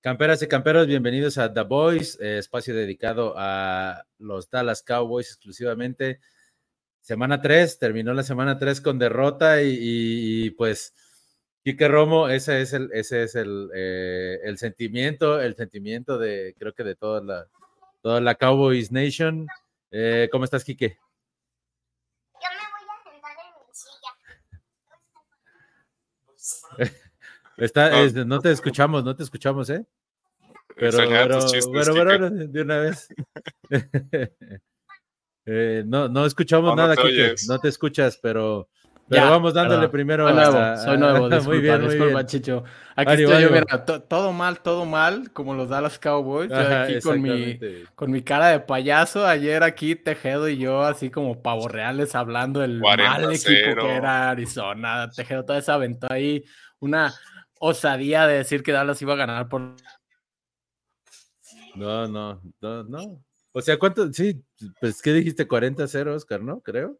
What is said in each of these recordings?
Camperas y camperos, bienvenidos a The Boys, eh, espacio dedicado a los Dallas Cowboys exclusivamente. Semana 3, terminó la semana 3 con derrota y, pues, Quique Romo, ese es el, ese es el, eh, el sentimiento, el sentimiento de, creo que de toda la, toda la Cowboys Nation. Eh, ¿Cómo estás, Quique? Yo me voy a sentar en mi silla. Está, no. no te escuchamos, no te escuchamos, ¿eh? Pero, pero, pero, pero, de una vez. eh, no, no escuchamos no, nada, no te, no te escuchas, pero, pero ya, vamos dándole perdón. primero. Soy nuevo, a, soy nuevo. Disculpa, muy bien, disculpa, muy bien. Chicho. Aquí Mario, estoy yo, mira, to, todo mal, todo mal, como los Dallas Cowboys. Ajá, aquí con mi, con mi cara de payaso. Ayer aquí Tejedo y yo, así como pavos reales, hablando del mal equipo que era Arizona. Tejedo toda esa aventó ahí una osadía de decir que Dallas iba a ganar por no, no, no, no. O sea, ¿cuánto? Sí, pues, ¿qué dijiste? 40-0, Oscar, ¿no? Creo.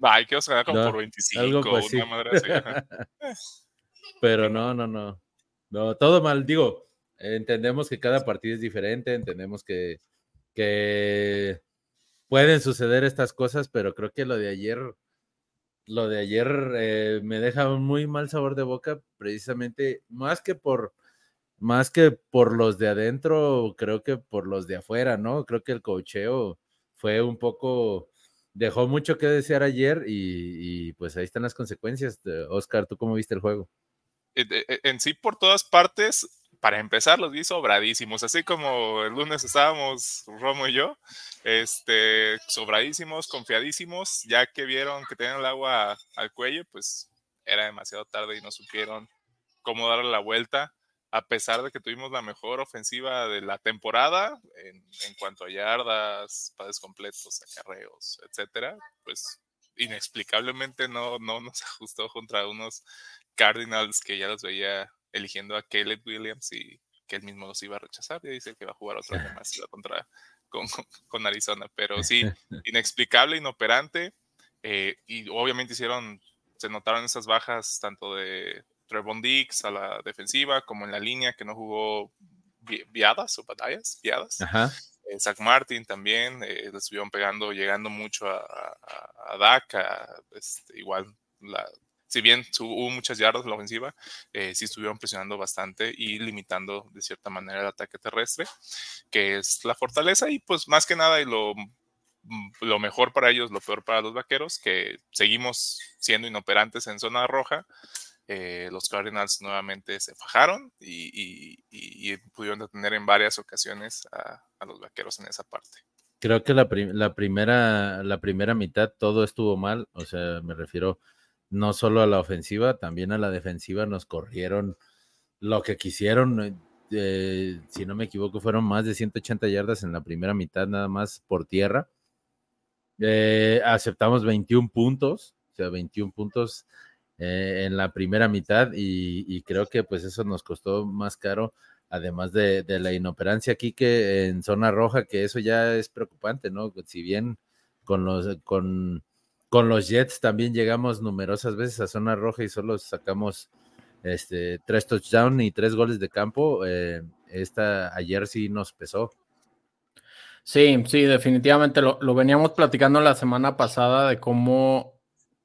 Ay, que Oscar como no, por 25, algo pues, una sí. madre así. Pero no, no, no. No, todo mal. Digo, entendemos que cada partido es diferente, entendemos que, que pueden suceder estas cosas, pero creo que lo de ayer, lo de ayer eh, me deja un muy mal sabor de boca, precisamente, más que por más que por los de adentro, creo que por los de afuera, ¿no? Creo que el cocheo fue un poco, dejó mucho que desear ayer y, y pues ahí están las consecuencias. Oscar, ¿tú cómo viste el juego? En, en sí, por todas partes, para empezar, los vi sobradísimos, así como el lunes estábamos Romo y yo, este, sobradísimos, confiadísimos, ya que vieron que tenían el agua al cuello, pues era demasiado tarde y no supieron cómo darle la vuelta a pesar de que tuvimos la mejor ofensiva de la temporada en, cuanto a yardas, pases completos, acarreos, etcétera, pues inexplicablemente no, no nos ajustó contra unos Cardinals que ya los veía eligiendo a Caleb Williams y que él mismo los iba a rechazar. Y dice que va a jugar otro año más contra con, con, Arizona. Pero sí, inexplicable, inoperante. Eh, y obviamente hicieron, se notaron esas bajas tanto de Trevon Dix a la defensiva, como en la línea que no jugó viadas o batallas, viadas. Ajá. Eh, Zach Martin también, eh, le estuvieron pegando, llegando mucho a, a, a Dak, a, este, igual, la, si bien hubo muchas yardas en la ofensiva, eh, sí estuvieron presionando bastante y limitando de cierta manera el ataque terrestre, que es la fortaleza y pues más que nada y lo, lo mejor para ellos, lo peor para los vaqueros, que seguimos siendo inoperantes en zona roja, eh, los Cardinals nuevamente se fajaron y, pudieron detener en varias ocasiones a, los vaqueros en esa parte. Creo que la, la, primera, la primera mitad todo estuvo mal, o sea, me refiero no solo a la ofensiva, también a la defensiva nos corrieron lo que quisieron. Eh, si no me equivoco, fueron más de 180 yardas en la primera mitad, nada más por tierra. Eh, aceptamos 21 puntos, o sea, 21 puntos eh, en la primera mitad y, y, creo que pues eso nos costó más caro, además de, de, la inoperancia aquí que en zona roja, que eso ya es preocupante, ¿no? Si bien con los, con, con los Jets también llegamos numerosas veces a zona roja y solo sacamos este, tres touchdowns y tres goles de campo, eh, esta ayer sí nos pesó. Sí, sí, definitivamente lo, veníamos platicando la semana pasada de cómo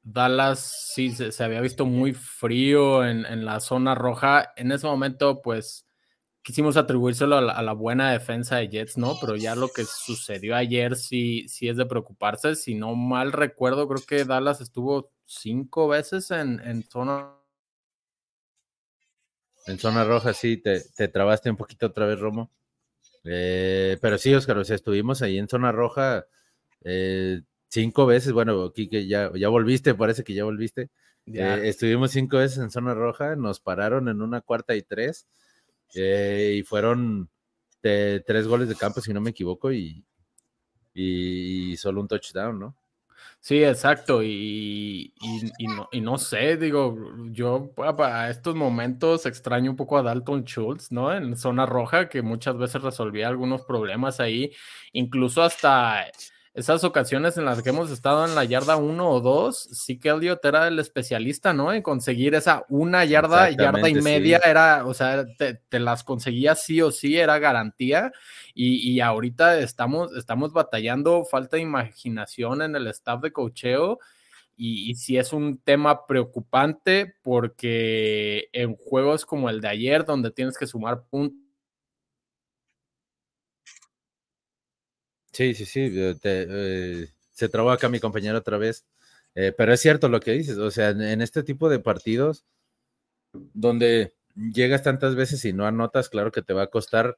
Dallas sí se, se, había visto muy frío en, en, la zona roja. En ese momento, pues quisimos atribuírselo a la, a la, buena defensa de Jets, ¿no? Pero ya lo que sucedió ayer sí, sí es de preocuparse. Si no mal recuerdo, creo que Dallas estuvo cinco veces en, en zona. En zona roja, sí, te, te, trabaste un poquito otra vez, Romo. Eh, pero sí, Oscar, o sea, estuvimos ahí en zona roja. Eh, cinco veces, bueno, Kike, ya, ya volviste, parece que ya volviste. Ya. Eh, estuvimos cinco veces en zona roja, nos pararon en una cuarta y tres, eh, y fueron de, tres goles de campo, si no me equivoco, y, y, solo un touchdown, ¿no? Sí, exacto, y, y, y, no, y no sé, digo, yo para estos momentos extraño un poco a Dalton Schultz, ¿no? En zona roja, que muchas veces resolvía algunos problemas ahí, incluso hasta esas ocasiones en las que hemos estado en la yarda uno o dos, sí que Elliot era el especialista, ¿no? En conseguir esa una yarda, yarda y media, sí. era, o sea, te, te, las conseguía sí o sí, era garantía. Y, y ahorita estamos, estamos batallando, falta de imaginación en el staff de cocheo. Y, y sí es un tema preocupante porque en juegos como el de ayer, donde tienes que sumar puntos, Sí, sí, sí. Te, eh, se trabó acá mi compañero otra vez. Eh, pero es cierto lo que dices. O sea, en, este tipo de partidos donde llegas tantas veces y no anotas, claro que te va a costar.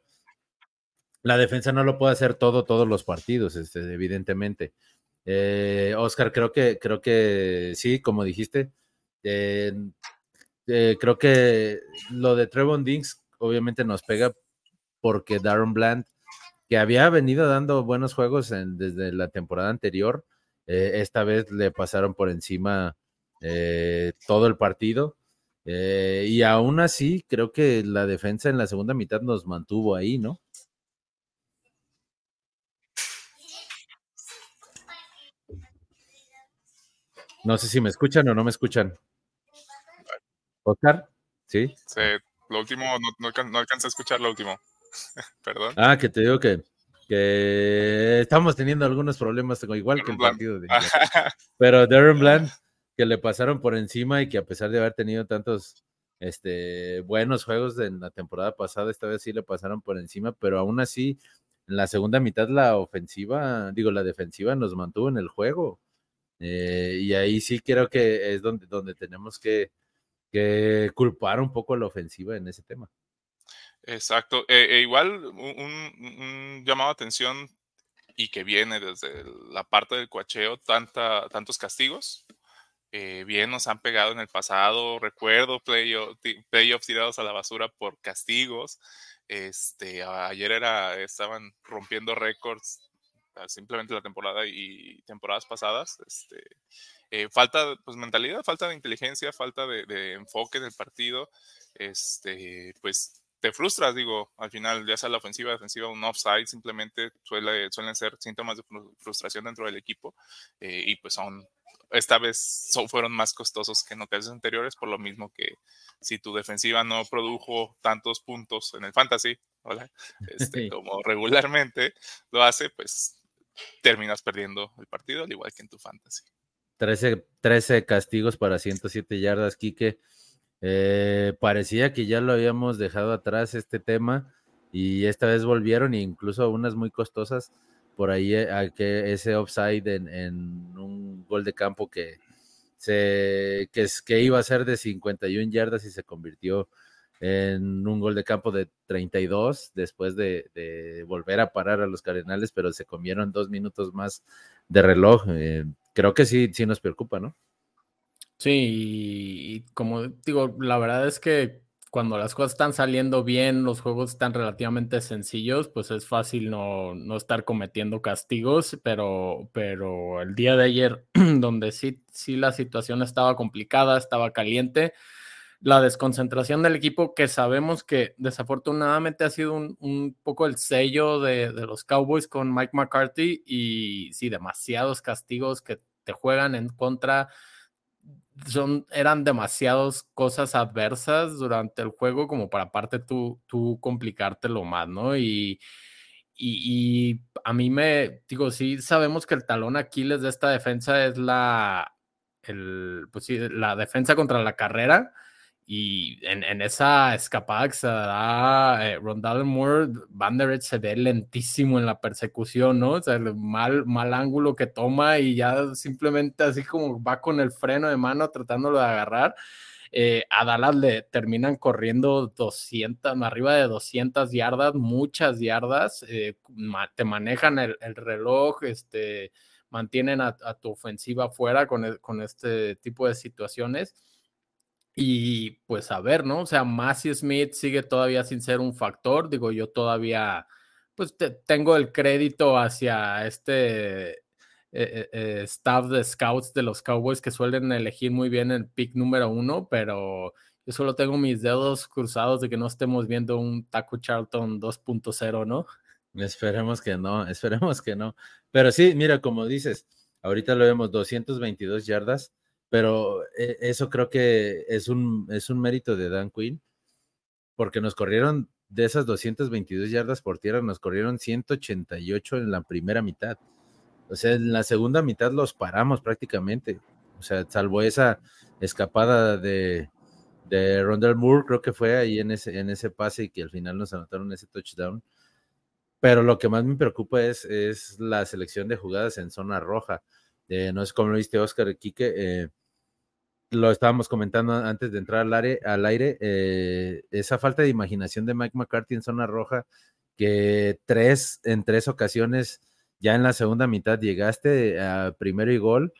La defensa no lo puede hacer todo, todos los partidos, este, evidentemente. Eh, Oscar, creo que, creo que sí, como dijiste. Creo que lo de Trevon Dinks obviamente nos pega porque Darren Bland que había venido dando buenos juegos en, desde la temporada anterior. Eh, esta vez le pasaron por encima eh, todo el partido. Eh, y aún así, creo que la defensa en la segunda mitad nos mantuvo ahí, ¿no? No sé si me escuchan o no me escuchan. ¿Oscar? ¿Sí? Sí, lo último, no, no, a escuchar lo último. Perdón. Ah, que te digo que, que estamos teniendo algunos problemas, igual que el partido de Pero Darren Bland, que le pasaron por encima y que a pesar de haber tenido tantos este, buenos juegos en la temporada pasada, esta vez sí le pasaron por encima, pero aún así, en la segunda mitad la ofensiva, digo, la defensiva nos mantuvo en el juego. Eh, y ahí sí creo que es donde, donde tenemos que, que culpar un poco a la ofensiva en ese tema. Exacto. Eh, eh, igual un, un, llamado a atención y que viene desde la parte del coacheo, tanta, tantos castigos. Eh, bien nos han pegado en el pasado. Recuerdo playoffs play tirados a la basura por castigos. Este, ayer era, estaban rompiendo récords simplemente la temporada y temporadas pasadas. Este, eh, falta pues mentalidad, falta de inteligencia, falta de, de enfoque en el partido. Este, pues te frustras, digo, al final, ya sea la ofensiva, defensiva, un offside, simplemente suele, suelen ser síntomas de frustración dentro del equipo eh, y pues son, esta vez son, fueron más costosos que en ocasiones anteriores, por lo mismo que si tu defensiva no produjo tantos puntos en el fantasy, ¿hola? Este, como regularmente lo hace, pues terminas perdiendo el partido, al igual que en tu fantasy. 13, 13 castigos para 107 yardas, Quique. Eh, parecía que ya lo habíamos dejado atrás este tema y esta vez volvieron e incluso unas muy costosas por ahí eh, a que ese offside en, un gol de campo que se que, que iba a ser de 51 yardas y se convirtió en un gol de campo de 32 después de, de volver a parar a los Cardenales, pero se comieron dos minutos más de reloj. Eh, creo que sí, sí nos preocupa, ¿no? Sí, y como digo, la verdad es que cuando las cosas están saliendo bien, los juegos están relativamente sencillos, pues es fácil no, no estar cometiendo castigos, pero, pero el día de ayer, donde sí, sí la situación estaba complicada, estaba caliente, la desconcentración del equipo, que sabemos que desafortunadamente ha sido un, un poco el sello de, de, los Cowboys con Mike McCarthy y sí, demasiados castigos que te juegan en contra son, eran demasiadas cosas adversas durante el juego como para aparte tú, tú complicártelo más, ¿no? Y, y, a mí me, digo, sí sabemos que el talón Aquiles de esta defensa es la, el, pues sí, la defensa contra la carrera. Y en, en, esa escapada que se da eh, Rondale Moore, Van Der se ve lentísimo en la persecución, ¿no? O sea, el mal, mal ángulo que toma y ya simplemente así como va con el freno de mano tratándolo de agarrar. Eh, a Dallas le terminan corriendo 200, arriba de 200 yardas, muchas yardas, eh, te manejan el, el, reloj, este, mantienen a, a tu ofensiva fuera con, con este tipo de situaciones. Y pues a ver, ¿no? O sea, Massey Smith sigue todavía sin ser un factor. Digo, yo todavía, pues te, tengo el crédito hacia este eh, eh, staff de scouts de los Cowboys que suelen elegir muy bien el pick número uno, pero yo solo tengo mis dedos cruzados de que no estemos viendo un Taco Charlton 2.0, ¿no? Esperemos que no, esperemos que no. Pero sí, mira, como dices, ahorita lo vemos 222 yardas, pero eh, eso creo que es un, es un mérito de Dan Quinn, porque nos corrieron de esas 222 yardas por tierra, nos corrieron 188 en la primera mitad. O sea, en la segunda mitad los paramos prácticamente. O sea, salvo esa escapada de, de Rondell Moore, creo que fue ahí en ese, en ese pase y que al final nos anotaron ese touchdown. Pero lo que más me preocupa es, es la selección de jugadas en zona roja. Eh, no es como lo viste Oscar Quique, eh, lo estábamos comentando antes de entrar al aire, al aire eh, esa falta de imaginación de Mike McCarthy en zona roja, que tres, en tres ocasiones, ya en la segunda mitad llegaste a primero y gol,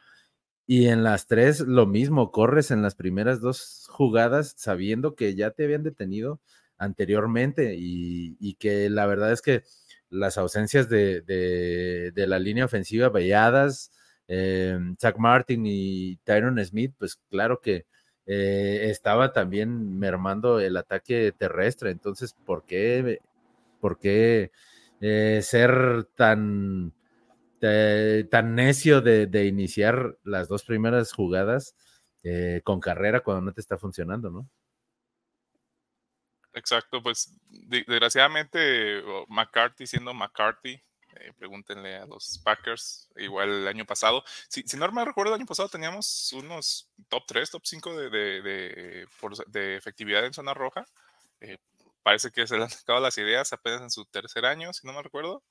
y en las tres lo mismo, corres en las primeras dos jugadas sabiendo que ya te habían detenido anteriormente y, que la verdad es que las ausencias de, de la línea ofensiva velladas, eh, Zach Martin y Tyron Smith, pues claro que eh, estaba también mermando el ataque terrestre. Entonces, ¿por qué, por qué eh, ser tan, tan necio de, iniciar las dos primeras jugadas con carrera cuando no te está funcionando, no? Exacto, pues desgraciadamente McCarthy siendo McCarthy, eh, pregúntenle a los Packers, igual el año pasado. Si, si no me recuerdo, el año pasado teníamos unos top 3, top 5 de, de, de, efectividad en zona roja. Eh, parece que se le han sacado las ideas apenas en su tercer año, si no me recuerdo.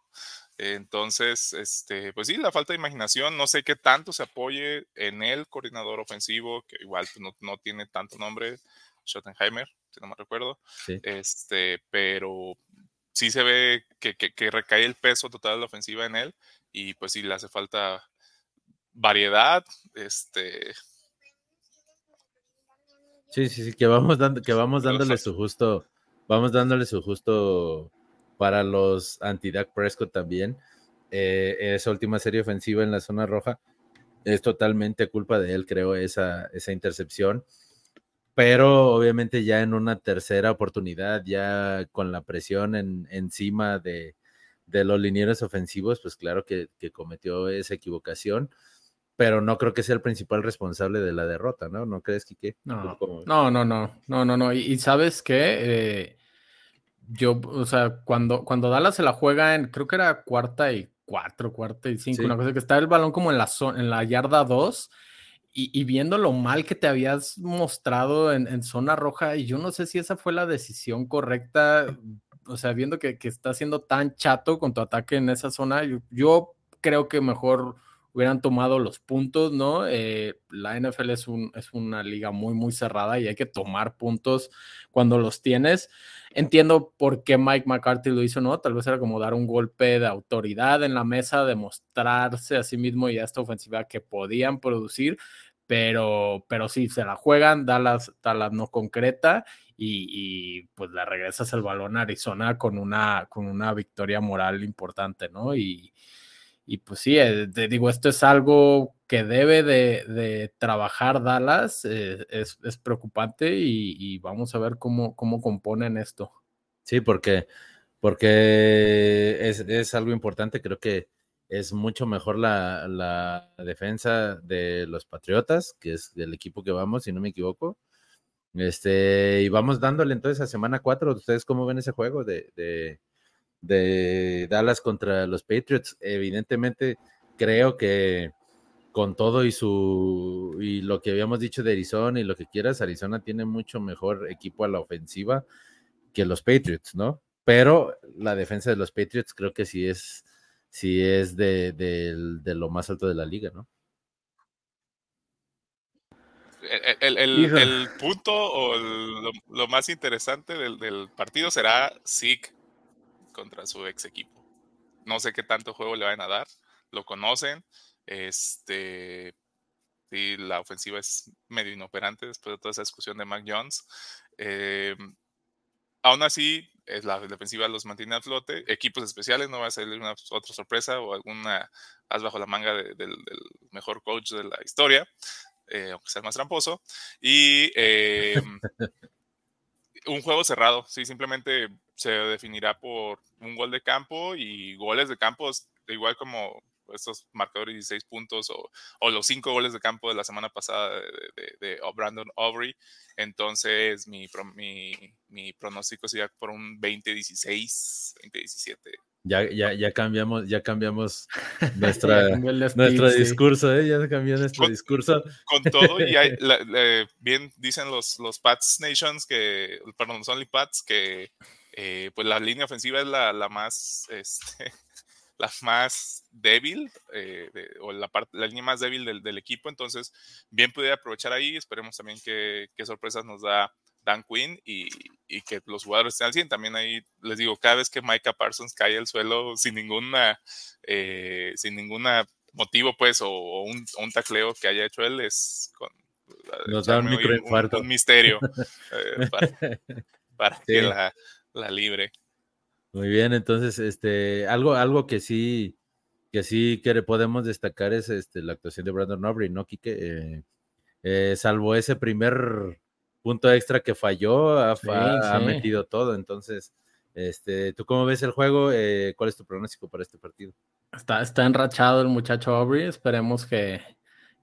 entonces, este, pues sí, la falta de imaginación, no sé qué tanto se apoye en el coordinador ofensivo, que igual no, no tiene tanto nombre, Schottenheimer, si no me recuerdo. Este, pero sí se ve que, recae el peso total de la ofensiva en él y pues sí le hace falta variedad, este... Sí, sí, sí, que vamos dando, que vamos dándole su justo, vamos dándole su justo para los anti-Dak Prescott también. Eh, esa última serie ofensiva en la zona roja es totalmente culpa de él, creo, esa, esa intercepción pero obviamente ya en una tercera oportunidad, ya con la presión en, encima de, los linieros ofensivos, pues claro que, cometió esa equivocación, pero no creo que sea el principal responsable de la derrota, ¿no? ¿No crees, Kike? No, no, no, no, no, no, no. Y, sabes qué, eh, yo, o sea, cuando, cuando Dallas se la juega en, creo que era cuarta y cuatro, cuarta y cinco, una cosa que está el balón como en la, en la yarda dos, y, viendo lo mal que te habías mostrado en, zona roja, y yo no sé si esa fue la decisión correcta, o sea, viendo que, que está siendo tan chato con tu ataque en esa zona, yo, creo que mejor hubieran tomado los puntos, ¿no? Eh, la NFL es, un, es una liga muy, muy cerrada y hay que tomar puntos cuando los tienes. Entiendo por qué Mike McCarthy lo hizo, ¿no? Tal vez era como dar un golpe de autoridad en la mesa, demostrarse a sí mismo y a esta ofensiva que podían producir, pero, pero sí, se la juegan, Dallas, Dallas no concreta y, pues le regresas el balón a Arizona con una, con una victoria moral importante, ¿no? Y, pues sí, eh, te digo, esto es algo que debe de, trabajar Dallas, eh, es, preocupante y, vamos a ver cómo, cómo componen esto. Sí, porque, porque es, es algo importante, creo que es mucho mejor la, defensa de los Patriotas, que es del equipo que vamos, si no me equivoco. Este, y vamos dándole entonces a semana 4. ¿Ustedes cómo ven ese juego de, de, Dallas contra los Patriots? Evidentemente, creo que con todo y su y lo que habíamos dicho de Arizona y lo que quieras, Arizona tiene mucho mejor equipo a la ofensiva que los Patriots, ¿no? Pero la defensa de los Patriots creo que sí es si es de, lo más alto de la liga, ¿no? El, punto o lo, más interesante del, partido será Zeke contra su ex equipo. No sé qué tanto juego le van a dar, lo conocen. Este, y la ofensiva es medio inoperante después de toda esa discusión de Mac Jones. Eh, aún así, la defensiva los mantiene a flote. Equipos especiales, no va a salir una otra sorpresa o alguna as bajo la manga del, mejor coach de la historia, eh, aunque sea el más tramposo. Y eh, un juego cerrado, sí, simplemente se definirá por un gol de campo y goles de campo, igual como estos marcadores de 16 puntos o, o, los cinco goles de campo de la semana pasada de, de, Brandon Aubrey. Entonces, mi, mi, mi pronóstico sería por un 20-16, 20-17. Ya, ya, ya cambiamos, ya cambiamos nuestra, nuestro discurso, ¿eh? ya cambió nuestro discurso. Con todo, y bien dicen los, los Pats Nations que, perdón, los Only Pats, que eh, pues la línea ofensiva es la, la más, este, la más débil, eh, o la, parte, la línea más débil del, del, equipo, entonces bien puede aprovechar ahí, esperemos también que, qué sorpresas nos da Dan Quinn y, y, que los jugadores estén al 100. También ahí les digo, cada vez que Micah Parsons cae al suelo sin ninguna, eh, sin ninguna motivo, pues, o, un, un, tacleo que haya hecho él, es con Nos da un, microinfarto. Un, misterio eh, para, para que la, la, libre. Muy bien, entonces, este, algo, algo que sí, que sí que podemos destacar es este, la actuación de Brandon Aubrey, ¿no, Kike? Eh, eh, salvo ese primer punto extra que falló, ha, metido todo. Entonces, este, ¿tú cómo ves el juego? Eh, ¿Cuál es tu pronóstico para este partido? Está, está enrachado el muchacho Aubrey. Esperemos que,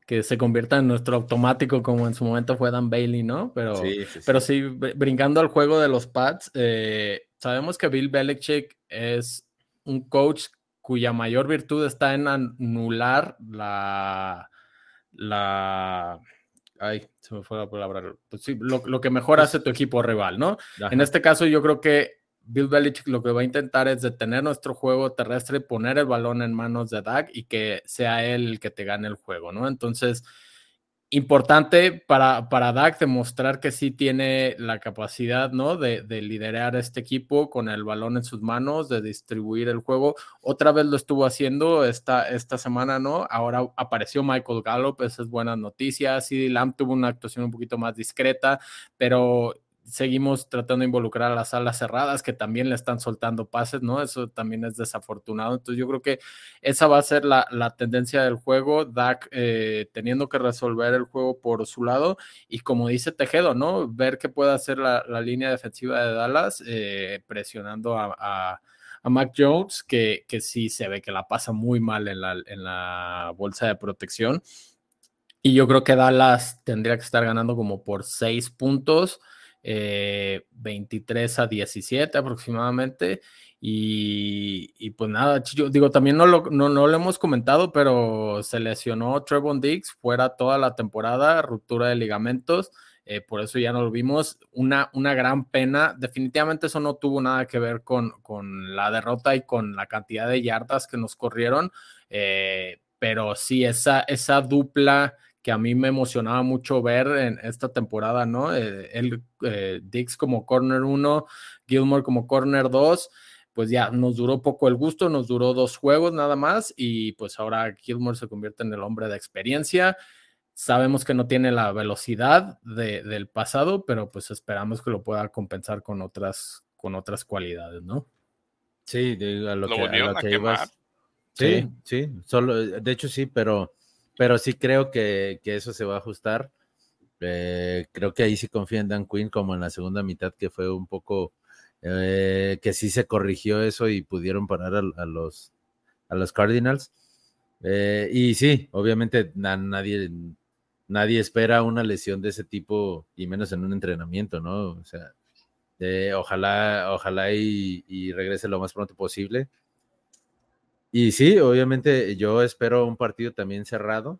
que se convierta en nuestro automático como en su momento fue Dan Bailey, ¿no? Pero sí, pero sí brincando al juego de los Pats, eh, sabemos que Bill Belichick es un coach cuya mayor virtud está en anular la, la ay, se me fue la palabra, pues sí, lo, lo, que mejor pues hace tu equipo rival, ¿no? En este caso yo creo que Bill Belichick lo que va a intentar es detener nuestro juego terrestre, poner el balón en manos de Dak y que sea él el que te gane el juego, ¿no? Entonces, importante para, para Dak demostrar que sí tiene la capacidad, ¿no? De, de, liderar este equipo con el balón en sus manos, de distribuir el juego. Otra vez lo estuvo haciendo esta, esta semana, ¿no? Ahora apareció Michael Gallup, esa es buena noticia. CD Lamb tuvo una actuación un poquito más discreta, pero seguimos tratando de involucrar a las alas cerradas que también le están soltando pases, ¿no? Eso también es desafortunado. Entonces yo creo que esa va a ser la, tendencia del juego, Dak eh, teniendo que resolver el juego por su lado y como dice Tejedo, ¿no? Ver qué puede hacer la, línea defensiva de Dallas eh, presionando a, a, Mac Jones, que, que sí se ve que la pasa muy mal en la, en la bolsa de protección. Y yo creo que Dallas tendría que estar ganando como por seis puntos. 23 eh, a 17 aproximadamente. Y, pues nada, yo digo, también no lo, no, lo hemos comentado, pero se lesionó Trevon Diggs fuera toda la temporada, ruptura de ligamentos. Eh, por eso ya no vimos. Una, una gran pena. Definitivamente eso no tuvo nada que ver con, con la derrota y con la cantidad de yardas que nos corrieron. Eh, pero sí, esa, esa dupla que a mí me emocionaba mucho ver en esta temporada, ¿no? Eh, el eh, Dix como corner 1, Gilmore como corner 2, pues ya nos duró poco el gusto, nos duró dos juegos nada más y pues ahora Gilmore se convierte en el hombre de experiencia. Sabemos que no tiene la velocidad del pasado, pero pues esperamos que lo pueda compensar con otras, con otras cualidades, ¿no? Sí, de, a lo, que, a Sí, sí, solo, de hecho sí, pero pero sí creo que, eso se va a ajustar. Eh, creo que ahí sí confía en Dan Quinn, como en la segunda mitad, que fue un poco eh, que sí se corrigió eso y pudieron parar a, los, a los Cardinals. Eh, y sí, obviamente nadie, nadie espera una lesión de ese tipo, y menos en un entrenamiento, ¿no? O sea, ojalá, ojalá y regrese lo más pronto posible. Y sí, obviamente yo espero un partido también cerrado.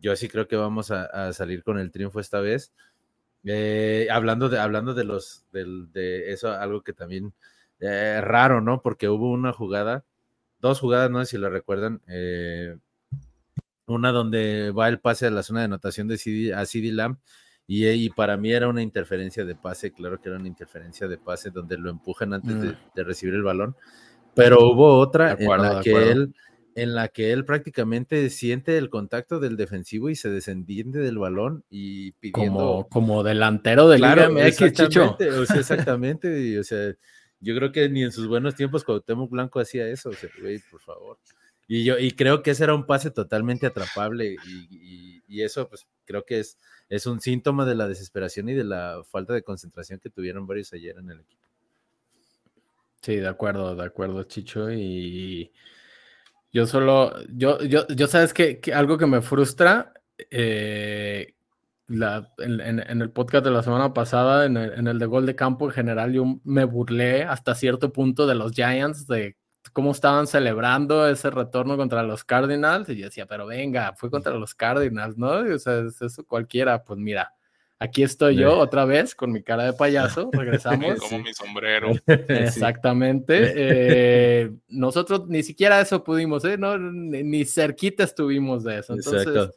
Yo sí creo que vamos a, salir con el triunfo esta vez. Eh, hablando, de, hablando de los de eso, algo que también eh, raro, ¿no? Porque hubo una jugada, dos jugadas, no sé si lo recuerdan. Eh, una donde va el pase a la zona de anotación de CD, a CD Lamb. Y, para mí era una interferencia de pase, claro que era una interferencia de pase donde lo empujan antes de, mm. de recibir el balón pero hubo otra en la que él en la que él prácticamente siente el contacto del defensivo y se desentiende del balón y pidiendo como, como delantero del claro, exactamente, o sea, exactamente, o sea, yo creo que ni en sus buenos tiempos Cuauhtémoc Blanco hacía eso, o sea, güey, por favor. Y yo y creo que ese era un pase totalmente atrapable y, y, eso pues creo que es, es un síntoma de la desesperación y de la falta de concentración que tuvieron varios ayer en el equipo. Sí, de acuerdo, de acuerdo, Chicho. Y yo solo, yo, yo, yo sabes que, algo que me frustra, eh, la, en, el podcast de la semana pasada, en el, en el, de gol de campo en general, yo me burlé hasta cierto punto de los Giants, de cómo estaban celebrando ese retorno contra los Cardinals. Y yo decía, pero venga, fue contra los Cardinals, ¿no? O sea, eso cualquiera, pues mira, Aquí estoy yo otra vez con mi cara de payaso. Regresamos. Como mi sombrero. Exactamente. Eh, nosotros ni siquiera eso pudimos, ¿eh? No, ni, cerquita estuvimos de eso. Entonces,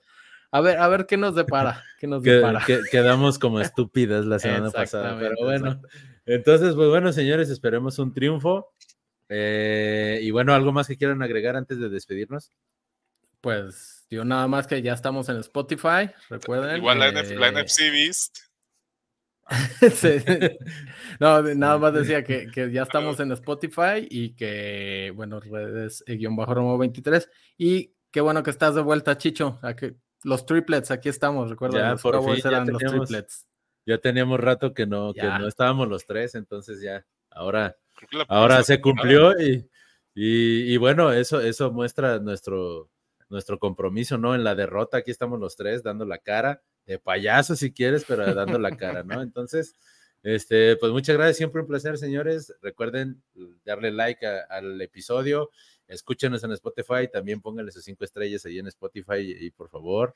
a ver, a ver qué nos depara. Qué nos depara. quedamos como estúpidas la semana pasada. Pero bueno. Entonces, pues bueno, señores, esperemos un triunfo. Eh, y bueno, ¿algo más que quieran agregar antes de despedirnos? Pues yo nada más que ya estamos en Spotify, recuerden. Igual la, NFC eh, Beast. No, nada más decía que, ya estamos en Spotify y que, bueno, redes eh, guion bajo Romo 23. Y qué bueno que estás de vuelta, Chicho. los triplets, aquí estamos, recuerda, los por eran los triplets. Ya teníamos rato que no, que no estábamos los tres, entonces ya, ahora, ahora se cumplió y, y, y, bueno, eso, eso muestra nuestro, nuestro compromiso, ¿no? En la derrota, aquí estamos los tres dando la cara, de payaso si quieres, pero dando la cara, ¿no? Entonces, este, pues muchas gracias, siempre un placer, señores. Recuerden darle like al episodio, escúchenos en Spotify, también pónganle sus cinco estrellas ahí en Spotify y, por favor.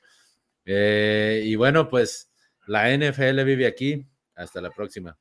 Eh, y bueno, pues la NFL vive aquí. Hasta la próxima.